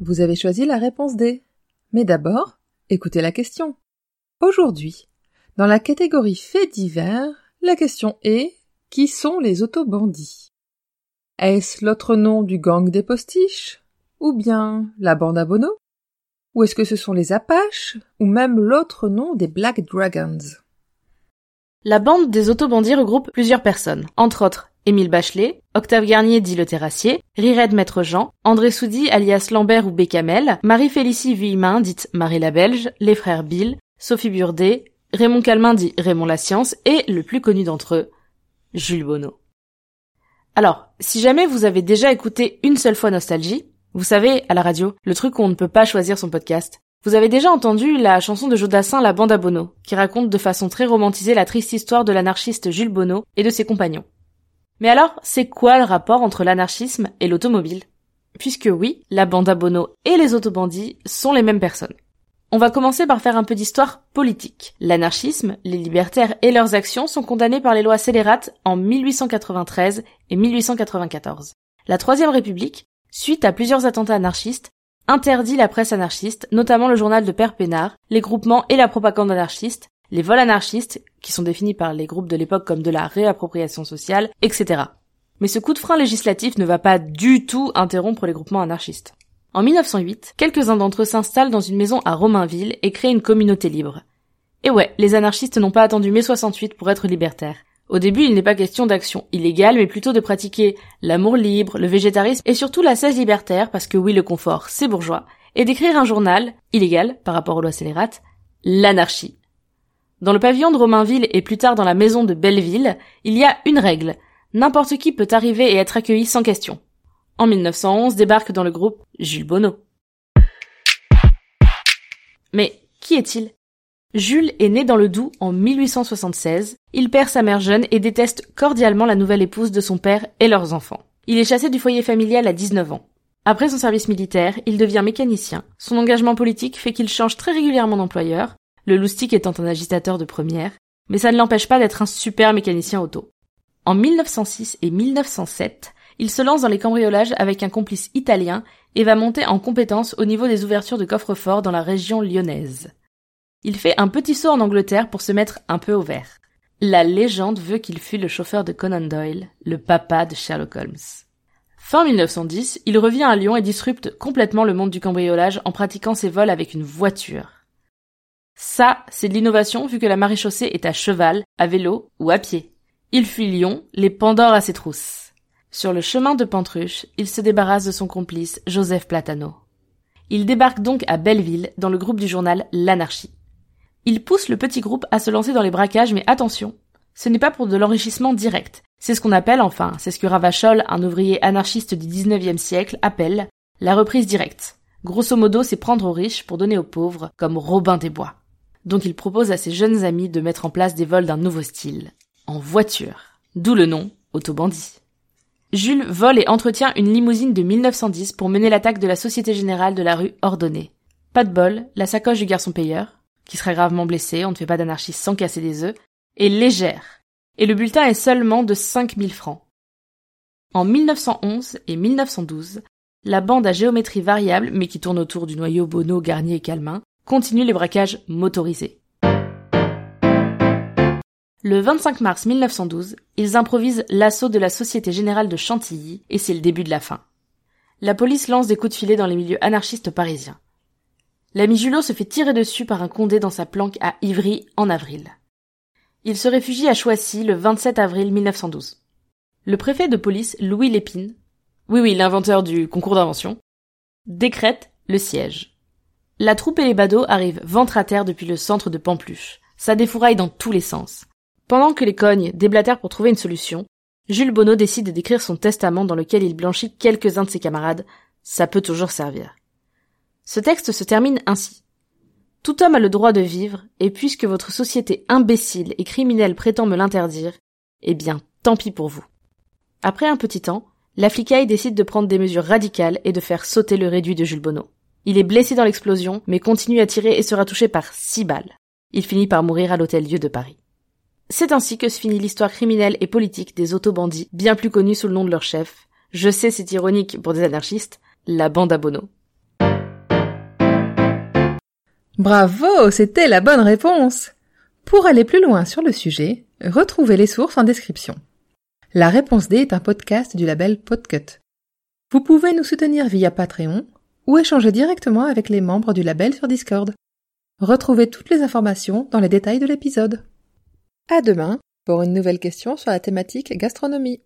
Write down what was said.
Vous avez choisi la réponse D. Mais d'abord, écoutez la question. Aujourd'hui, dans la catégorie faits divers, la question est qui sont les autobandits? Est-ce l'autre nom du gang des postiches? Ou bien la bande à Bono? Ou est-ce que ce sont les Apaches? Ou même l'autre nom des Black Dragons? La bande des autobandits regroupe plusieurs personnes, entre autres Émile Bachelet, Octave Garnier dit le terrassier, Rired Maître Jean, André Soudy alias Lambert ou Bécamel, Marie-Félicie Vuillemin dite Marie la Belge, les frères Bill, Sophie Burdet, Raymond Calmin dit Raymond la Science et le plus connu d'entre eux, Jules Bonneau. Alors, si jamais vous avez déjà écouté une seule fois Nostalgie, vous savez, à la radio, le truc où on ne peut pas choisir son podcast, vous avez déjà entendu la chanson de Jodassin La Bande à Bono, qui raconte de façon très romantisée la triste histoire de l'anarchiste Jules Bonneau et de ses compagnons. Mais alors, c'est quoi le rapport entre l'anarchisme et l'automobile? Puisque oui, la bande à Bono et les autobandits sont les mêmes personnes. On va commencer par faire un peu d'histoire politique. L'anarchisme, les libertaires et leurs actions sont condamnés par les lois scélérates en 1893 et 1894. La Troisième République, suite à plusieurs attentats anarchistes, interdit la presse anarchiste, notamment le journal de Père Pénard, les groupements et la propagande anarchiste, les vols anarchistes, qui sont définis par les groupes de l'époque comme de la réappropriation sociale, etc. Mais ce coup de frein législatif ne va pas du tout interrompre les groupements anarchistes. En 1908, quelques-uns d'entre eux s'installent dans une maison à Romainville et créent une communauté libre. Et ouais, les anarchistes n'ont pas attendu mai 68 pour être libertaires. Au début, il n'est pas question d'action illégale, mais plutôt de pratiquer l'amour libre, le végétarisme et surtout la cesse libertaire, parce que oui, le confort, c'est bourgeois, et d'écrire un journal, illégal par rapport aux lois scélérates, l'anarchie. Dans le pavillon de Romainville et plus tard dans la maison de Belleville, il y a une règle. N'importe qui peut arriver et être accueilli sans question. En 1911 débarque dans le groupe Jules Bonneau. Mais qui est-il? Jules est né dans le Doubs en 1876. Il perd sa mère jeune et déteste cordialement la nouvelle épouse de son père et leurs enfants. Il est chassé du foyer familial à 19 ans. Après son service militaire, il devient mécanicien. Son engagement politique fait qu'il change très régulièrement d'employeur, le loustic étant un agitateur de première, mais ça ne l'empêche pas d'être un super mécanicien auto. En 1906 et 1907, il se lance dans les cambriolages avec un complice italien et va monter en compétence au niveau des ouvertures de coffres-forts dans la région lyonnaise. Il fait un petit saut en Angleterre pour se mettre un peu au vert. La légende veut qu'il fût le chauffeur de Conan Doyle, le papa de Sherlock Holmes. Fin 1910, il revient à Lyon et disrupte complètement le monde du cambriolage en pratiquant ses vols avec une voiture. Ça, c'est de l'innovation vu que la maréchaussée est à cheval, à vélo ou à pied. Il fuit Lyon, les Pandores à ses trousses. Sur le chemin de Pantruche, il se débarrasse de son complice Joseph Platano. Il débarque donc à Belleville dans le groupe du journal L'Anarchie. Il pousse le petit groupe à se lancer dans les braquages, mais attention, ce n'est pas pour de l'enrichissement direct. C'est ce qu'on appelle, enfin, c'est ce que Ravachol, un ouvrier anarchiste du 19e siècle, appelle la reprise directe. Grosso modo, c'est prendre aux riches pour donner aux pauvres, comme Robin des Bois. Donc il propose à ses jeunes amis de mettre en place des vols d'un nouveau style, en voiture. D'où le nom Autobandit. Jules vole et entretient une limousine de 1910 pour mener l'attaque de la Société Générale de la rue Ordonnée. Pas de bol, la sacoche du garçon payeur, qui serait gravement blessé, on ne fait pas d'anarchiste sans casser des œufs, est légère, et le bulletin est seulement de 5000 francs. En 1911 et 1912, la bande à géométrie variable, mais qui tourne autour du noyau Bono, Garnier et Calmin, continue les braquages motorisés. Le 25 mars 1912, ils improvisent l'assaut de la Société Générale de Chantilly, et c'est le début de la fin. La police lance des coups de filet dans les milieux anarchistes parisiens. L'ami Julot se fait tirer dessus par un condé dans sa planque à Ivry en avril. Il se réfugie à Choissy le 27 avril 1912. Le préfet de police Louis Lépine, oui oui l'inventeur du concours d'invention, décrète le siège. La troupe et les badauds arrivent ventre à terre depuis le centre de Pampluche. Ça défouraille dans tous les sens. Pendant que les cognes déblatèrent pour trouver une solution, Jules Bonneau décide d'écrire son testament dans lequel il blanchit quelques-uns de ses camarades. Ça peut toujours servir. Ce texte se termine ainsi. Tout homme a le droit de vivre, et puisque votre société imbécile et criminelle prétend me l'interdire, eh bien, tant pis pour vous. Après un petit temps, la flicaille décide de prendre des mesures radicales et de faire sauter le réduit de Jules Bonneau. Il est blessé dans l'explosion, mais continue à tirer et sera touché par six balles. Il finit par mourir à l'hôtel Dieu de Paris. C'est ainsi que se finit l'histoire criminelle et politique des autobandits, bien plus connus sous le nom de leur chef. Je sais, c'est ironique pour des anarchistes, la bande à Bono. Bravo, c'était la bonne réponse. Pour aller plus loin sur le sujet, retrouvez les sources en description. La réponse D est un podcast du label Podcut. Vous pouvez nous soutenir via Patreon ou échanger directement avec les membres du label sur Discord. Retrouvez toutes les informations dans les détails de l'épisode. À demain pour une nouvelle question sur la thématique gastronomie.